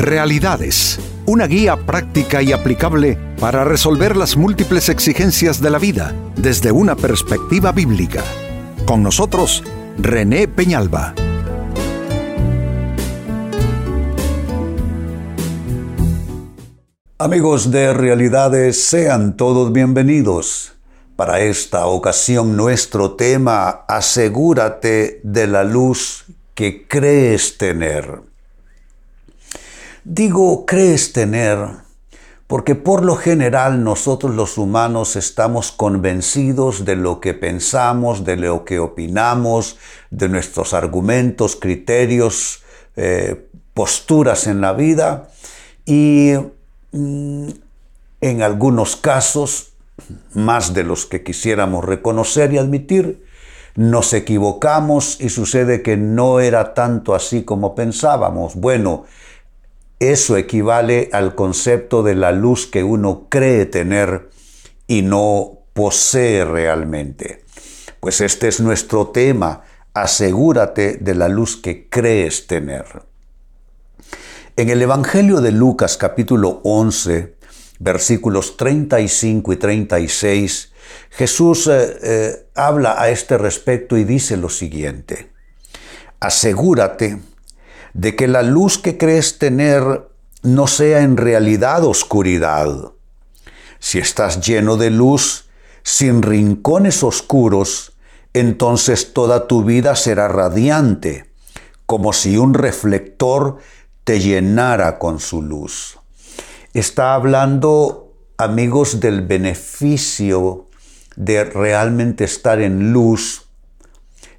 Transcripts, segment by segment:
Realidades, una guía práctica y aplicable para resolver las múltiples exigencias de la vida desde una perspectiva bíblica. Con nosotros, René Peñalba. Amigos de Realidades, sean todos bienvenidos. Para esta ocasión nuestro tema, asegúrate de la luz que crees tener. Digo crees tener porque por lo general nosotros los humanos estamos convencidos de lo que pensamos, de lo que opinamos, de nuestros argumentos, criterios, eh, posturas en la vida y mm, en algunos casos, más de los que quisiéramos reconocer y admitir, nos equivocamos y sucede que no era tanto así como pensábamos. Bueno, eso equivale al concepto de la luz que uno cree tener y no posee realmente. Pues este es nuestro tema, asegúrate de la luz que crees tener. En el Evangelio de Lucas capítulo 11, versículos 35 y 36, Jesús eh, eh, habla a este respecto y dice lo siguiente, asegúrate de que la luz que crees tener no sea en realidad oscuridad. Si estás lleno de luz, sin rincones oscuros, entonces toda tu vida será radiante, como si un reflector te llenara con su luz. Está hablando, amigos, del beneficio de realmente estar en luz,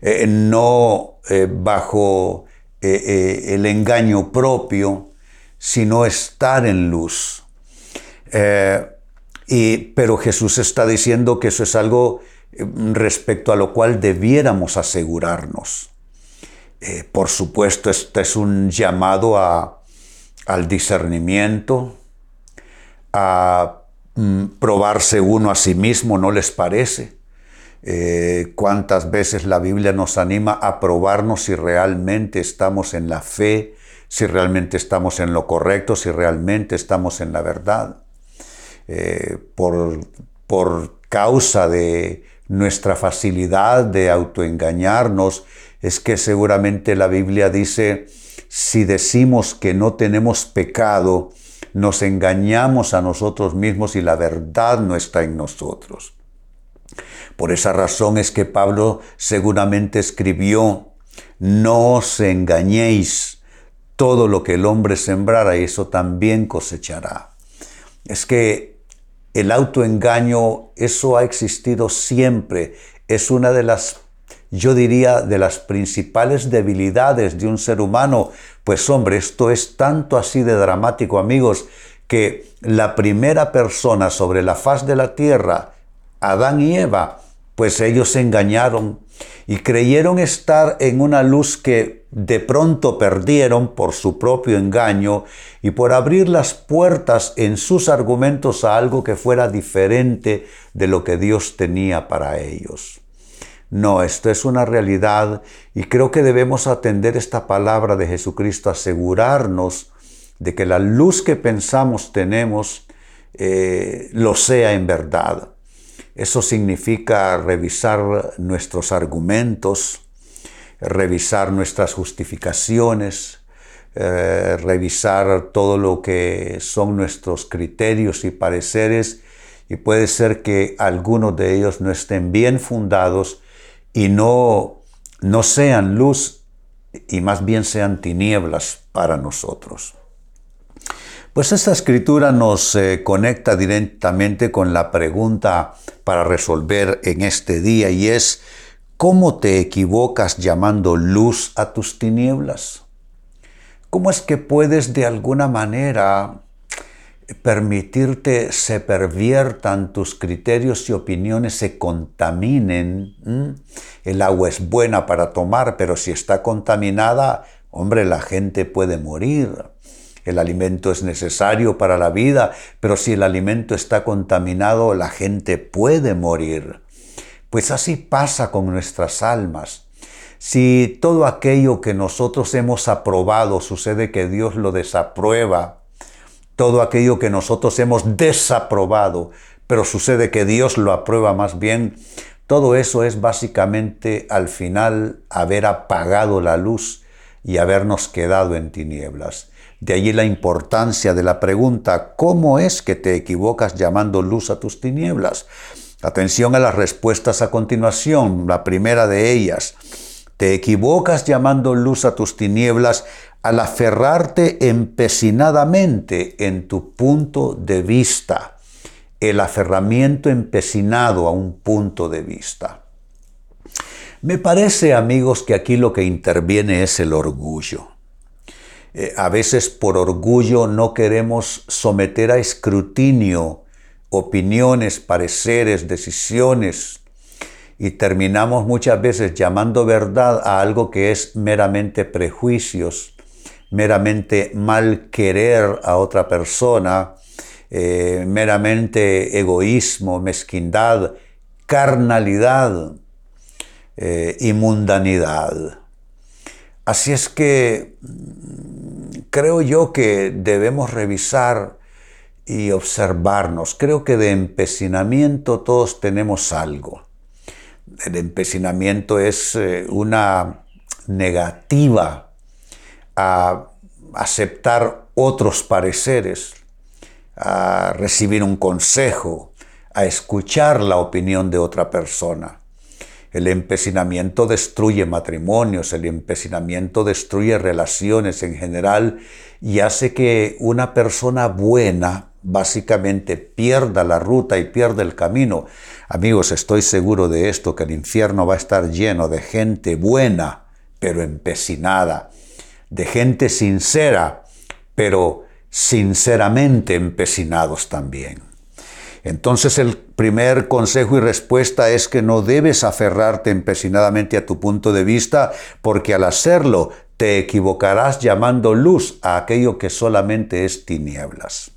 eh, no eh, bajo eh, eh, el engaño propio, sino estar en luz. Eh, y, pero Jesús está diciendo que eso es algo respecto a lo cual debiéramos asegurarnos. por supuesto, este es un llamado a, al discernimiento, a mm, probarse uno a sí mismo, ¿no les parece? Eh, cuántas veces la Biblia nos anima a probarnos si realmente estamos en la fe, si realmente estamos en lo correcto, si realmente estamos en la verdad. Eh, por, por causa de nuestra facilidad de autoengañarnos, es que seguramente la Biblia dice, si decimos que no tenemos pecado, nos engañamos a nosotros mismos y la verdad no está en nosotros. Por esa razón es que Pablo seguramente escribió, no os engañéis, todo lo que el hombre sembrara, eso también cosechará. Es que el autoengaño, eso ha existido siempre, es una de las, yo diría, de las principales debilidades de un ser humano. Pues hombre, esto es tanto así de dramático, amigos, que la primera persona sobre la faz de la tierra, Adán y Eva, pues ellos se engañaron y creyeron estar en una luz que de pronto perdieron por su propio engaño y por abrir las puertas en sus argumentos a algo que fuera diferente de lo que Dios tenía para ellos. No, esto es una realidad y creo que debemos atender esta palabra de Jesucristo, asegurarnos de que la luz que pensamos tenemos eh, lo sea en verdad. Eso significa revisar nuestros argumentos, revisar nuestras justificaciones, eh, revisar todo lo que son nuestros criterios y pareceres y puede ser que algunos de ellos no estén bien fundados y no, no sean luz y más bien sean tinieblas para nosotros. Pues esta escritura nos eh, conecta directamente con la pregunta para resolver en este día y es, ¿cómo te equivocas llamando luz a tus tinieblas? ¿Cómo es que puedes de alguna manera permitirte se perviertan tus criterios y opiniones, se contaminen? El agua es buena para tomar, pero si está contaminada, hombre, la gente puede morir. El alimento es necesario para la vida, pero si el alimento está contaminado, la gente puede morir. Pues así pasa con nuestras almas. Si todo aquello que nosotros hemos aprobado sucede que Dios lo desaprueba, todo aquello que nosotros hemos desaprobado, pero sucede que Dios lo aprueba más bien, todo eso es básicamente al final haber apagado la luz y habernos quedado en tinieblas. De allí la importancia de la pregunta, ¿cómo es que te equivocas llamando luz a tus tinieblas? Atención a las respuestas a continuación. La primera de ellas, te equivocas llamando luz a tus tinieblas al aferrarte empecinadamente en tu punto de vista. El aferramiento empecinado a un punto de vista. Me parece, amigos, que aquí lo que interviene es el orgullo. Eh, a veces por orgullo no queremos someter a escrutinio opiniones, pareceres, decisiones, y terminamos muchas veces llamando verdad a algo que es meramente prejuicios, meramente mal querer a otra persona, eh, meramente egoísmo, mezquindad, carnalidad eh, y mundanidad. Así es que creo yo que debemos revisar y observarnos. Creo que de empecinamiento todos tenemos algo. El empecinamiento es eh, una negativa a aceptar otros pareceres, a recibir un consejo, a escuchar la opinión de otra persona. El empecinamiento destruye matrimonios, el empecinamiento destruye relaciones en general y hace que una persona buena básicamente pierda la ruta y pierda el camino. Amigos, estoy seguro de esto, que el infierno va a estar lleno de gente buena, pero empecinada, de gente sincera, pero sinceramente empecinados también. Entonces el primer consejo y respuesta es que no debes aferrarte empecinadamente a tu punto de vista, porque al hacerlo te equivocarás llamando luz a aquello que solamente es tinieblas.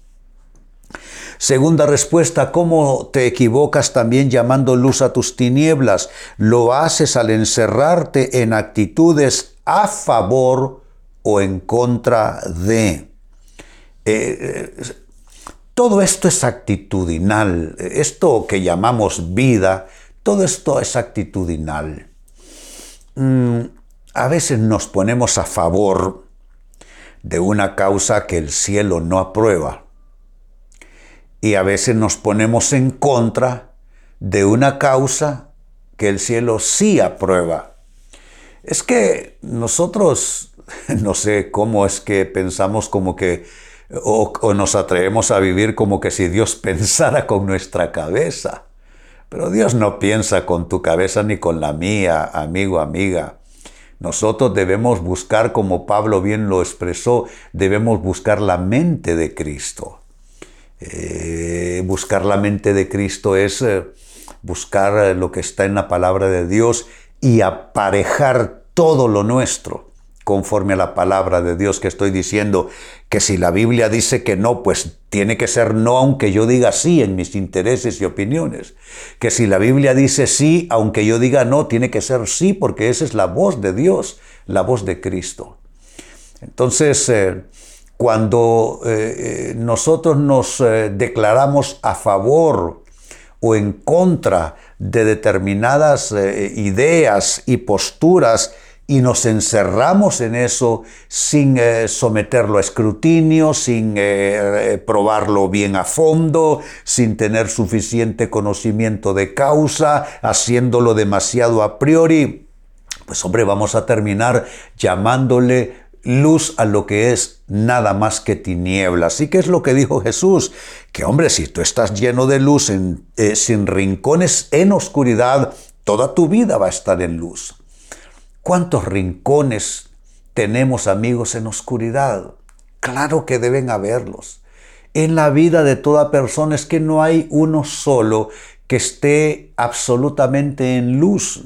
Segunda respuesta, ¿cómo te equivocas también llamando luz a tus tinieblas? Lo haces al encerrarte en actitudes a favor o en contra de. Eh, eh, todo esto es actitudinal, esto que llamamos vida, todo esto es actitudinal. Mm, a veces nos ponemos a favor de una causa que el cielo no aprueba y a veces nos ponemos en contra de una causa que el cielo sí aprueba. Es que nosotros, no sé cómo es que pensamos como que, o, nos atrevemos a vivir como que si Dios pensara con nuestra cabeza. Pero Dios no piensa con tu cabeza ni con la mía, amigo, amiga. Nosotros debemos buscar, como Pablo bien lo expresó, debemos buscar la mente de Cristo. Eh, buscar la mente de Cristo es eh, buscar eh, lo que está en la palabra de Dios y aparejar todo lo nuestro conforme a la palabra de Dios que estoy diciendo, que si la Biblia dice que no, pues tiene que ser no aunque yo diga sí en mis intereses y opiniones. Que si la Biblia dice sí, aunque yo diga no, tiene que ser sí porque esa es la voz de Dios, la voz de Cristo. Entonces, cuando eh, eh, nosotros nos eh, declaramos a favor o en contra de determinadas ideas y posturas y nos encerramos en eso sin someterlo a escrutinio, sin probarlo bien a fondo, sin tener suficiente conocimiento de causa, haciéndolo demasiado a priori, pues hombre, vamos a terminar llamándole luz a lo que es nada más que tinieblas. ¿Y qué es lo que dijo Jesús? Que hombre, si tú estás lleno de luz, eh, sin rincones en oscuridad, toda tu vida va a estar en luz. ¿Cuántos rincones tenemos amigos en oscuridad? Claro que deben haberlos. En la vida de toda persona es que no hay uno solo que esté absolutamente en luz.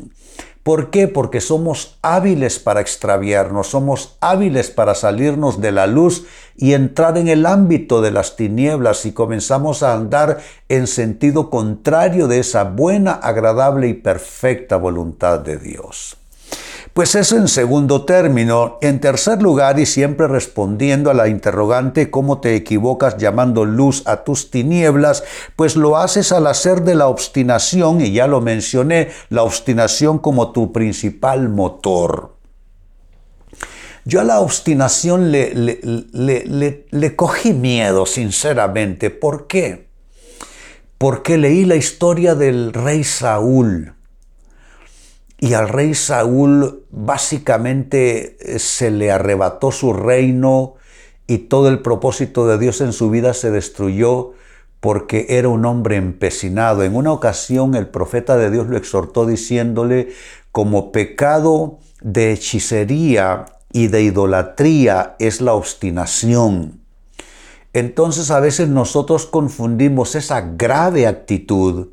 ¿Por qué? Porque somos hábiles para extraviarnos, somos hábiles para salirnos de la luz y entrar en el ámbito de las tinieblas y comenzamos a andar en sentido contrario de esa buena, agradable y perfecta voluntad de Dios. Pues eso en segundo término. En tercer lugar, y siempre respondiendo a la interrogante cómo te equivocas llamando luz a tus tinieblas, pues lo haces al hacer de la obstinación, y ya lo mencioné, la obstinación como tu principal motor. Yo a la obstinación le, le, le, cogí miedo, sinceramente. ¿Por qué? Porque leí la historia del rey Saúl. Y al rey Saúl básicamente eh, se le arrebató su reino y todo el propósito de Dios en su vida se destruyó porque era un hombre empecinado. En una ocasión el profeta de Dios lo exhortó diciéndole, como pecado de hechicería y de idolatría es la obstinación. Entonces a veces nosotros confundimos esa grave actitud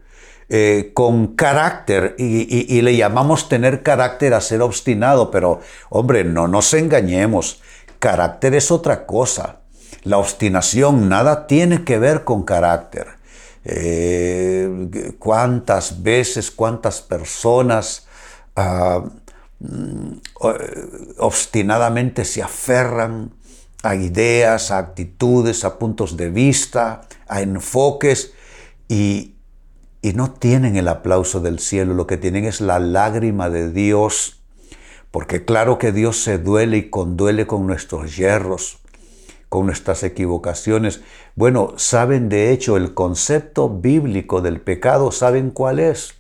eh, con carácter y, le llamamos tener carácter a ser obstinado, pero hombre, no nos engañemos, carácter es otra cosa. La obstinación nada tiene que ver con carácter. Eh, cuántas veces, cuántas personas ah, Mm, obstinadamente se aferran a ideas, a actitudes, a puntos de vista, a enfoques y, y no tienen el aplauso del cielo, lo que tienen es la lágrima de Dios, porque claro que Dios se duele y conduele con nuestros yerros, con nuestras equivocaciones. Bueno, saben de hecho el concepto bíblico del pecado, ¿saben cuál es?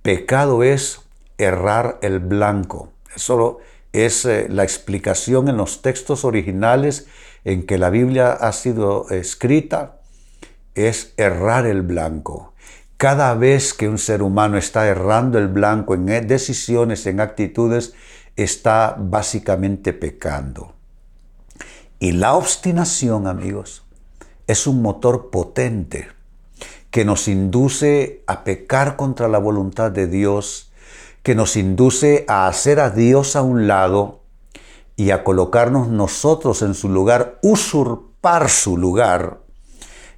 Pecado es errar el blanco. Eso es eh, la explicación en los textos originales en que la Biblia ha sido escrita, es errar el blanco. Cada vez que un ser humano está errando el blanco en decisiones, en actitudes, está básicamente pecando. Y la obstinación, amigos, es un motor potente que nos induce a pecar contra la voluntad de Dios que nos induce a hacer a Dios a un lado y a colocarnos nosotros en su lugar, usurpar su lugar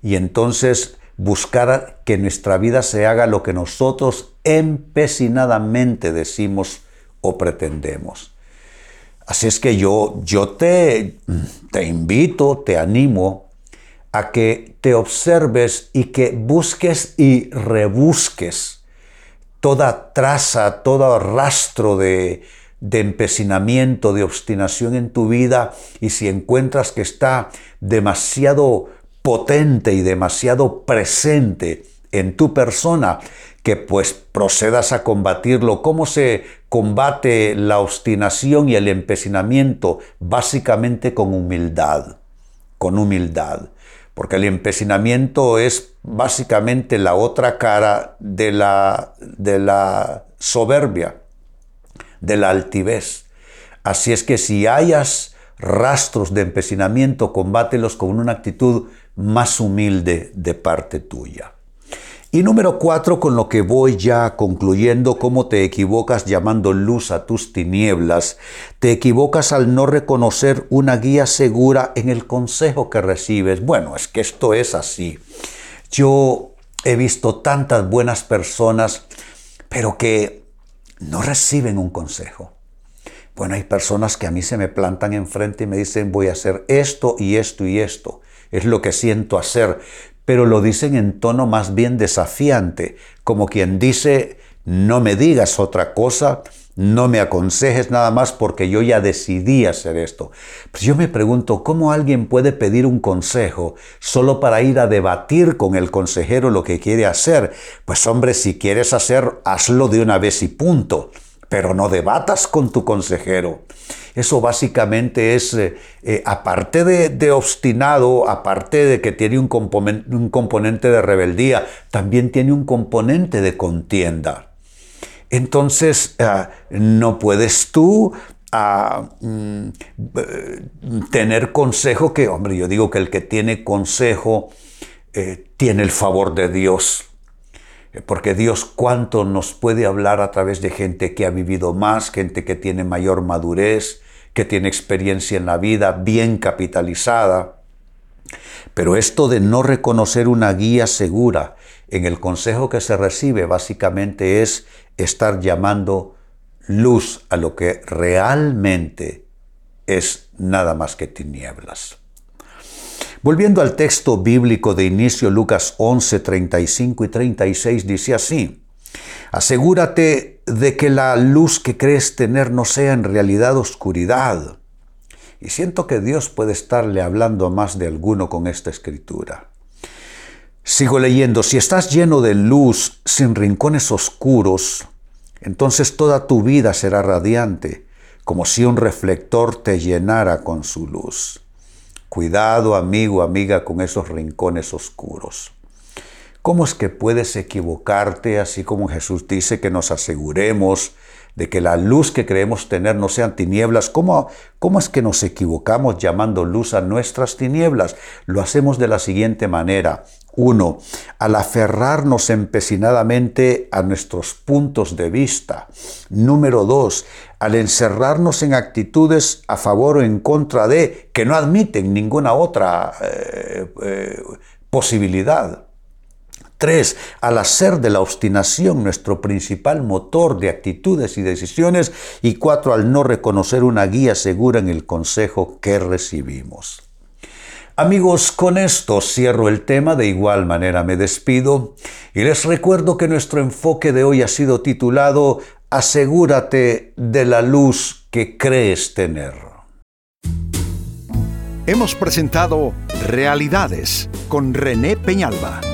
y entonces buscar que nuestra vida se haga lo que nosotros empecinadamente decimos o pretendemos. Así es que yo, yo te, te invito, te animo a que te observes y que busques y rebusques toda traza, todo rastro de, empecinamiento, de obstinación en tu vida y si encuentras que está demasiado potente y demasiado presente en tu persona, que pues procedas a combatirlo. ¿Cómo se combate la obstinación y el empecinamiento? Básicamente con humildad, con humildad porque el empecinamiento es básicamente la otra cara de la, de la soberbia, de la altivez. Así es que si hayas rastros de empecinamiento, combátelos con una actitud más humilde de parte tuya. Y número cuatro, con lo que voy ya concluyendo, cómo te equivocas llamando luz a tus tinieblas. Te equivocas al no reconocer una guía segura en el consejo que recibes. Bueno, es que esto es así. Yo he visto tantas buenas personas, pero que no reciben un consejo. Bueno, hay personas que a mí se me plantan enfrente y me dicen voy a hacer esto y esto y esto. Es lo que siento hacer, pero lo dicen en tono más bien desafiante, como quien dice, no me digas otra cosa, no me aconsejes nada más porque yo ya decidí hacer esto. Pues yo me pregunto, ¿cómo alguien puede pedir un consejo solo para ir a debatir con el consejero lo que quiere hacer? Pues hombre, si quieres hacer, hazlo de una vez y punto, pero no debatas con tu consejero. Eso básicamente es, eh, eh, aparte de, obstinado, aparte de que tiene un, componente de rebeldía, también tiene un componente de contienda. Entonces, ah, no puedes tú ah, mm, tener consejo que, hombre, yo digo que el que tiene consejo eh, tiene el favor de Dios. Porque Dios cuánto nos puede hablar a través de gente que ha vivido más, gente que tiene mayor madurez, que tiene experiencia en la vida, bien capitalizada. Pero esto de no reconocer una guía segura en el consejo que se recibe básicamente es estar llamando luz a lo que realmente es nada más que tinieblas. Volviendo al texto bíblico de inicio, Lucas 11, 35 y 36 dice así, asegúrate de que la luz que crees tener no sea en realidad oscuridad. Y siento que Dios puede estarle hablando a más de alguno con esta escritura. Sigo leyendo, si estás lleno de luz sin rincones oscuros, entonces toda tu vida será radiante, como si un reflector te llenara con su luz. Cuidado, amigo, amiga, con esos rincones oscuros. ¿Cómo es que puedes equivocarte, así como Jesús dice que nos aseguremos de que la luz que creemos tener no sean tinieblas? ¿Cómo, ¿Cómo es que nos equivocamos llamando luz a nuestras tinieblas? Lo hacemos de la siguiente manera. Uno, al aferrarnos empecinadamente a nuestros puntos de vista. Número dos, al encerrarnos en actitudes a favor o en contra de, que no admiten ninguna otra eh, eh, posibilidad. Tres, al hacer de la obstinación nuestro principal motor de actitudes y decisiones. Y cuatro, al no reconocer una guía segura en el consejo que recibimos. Amigos, con esto cierro el tema, de igual manera me despido y les recuerdo que nuestro enfoque de hoy ha sido titulado Asegúrate de la luz que crees tener. Hemos presentado Realidades con René Peñalba.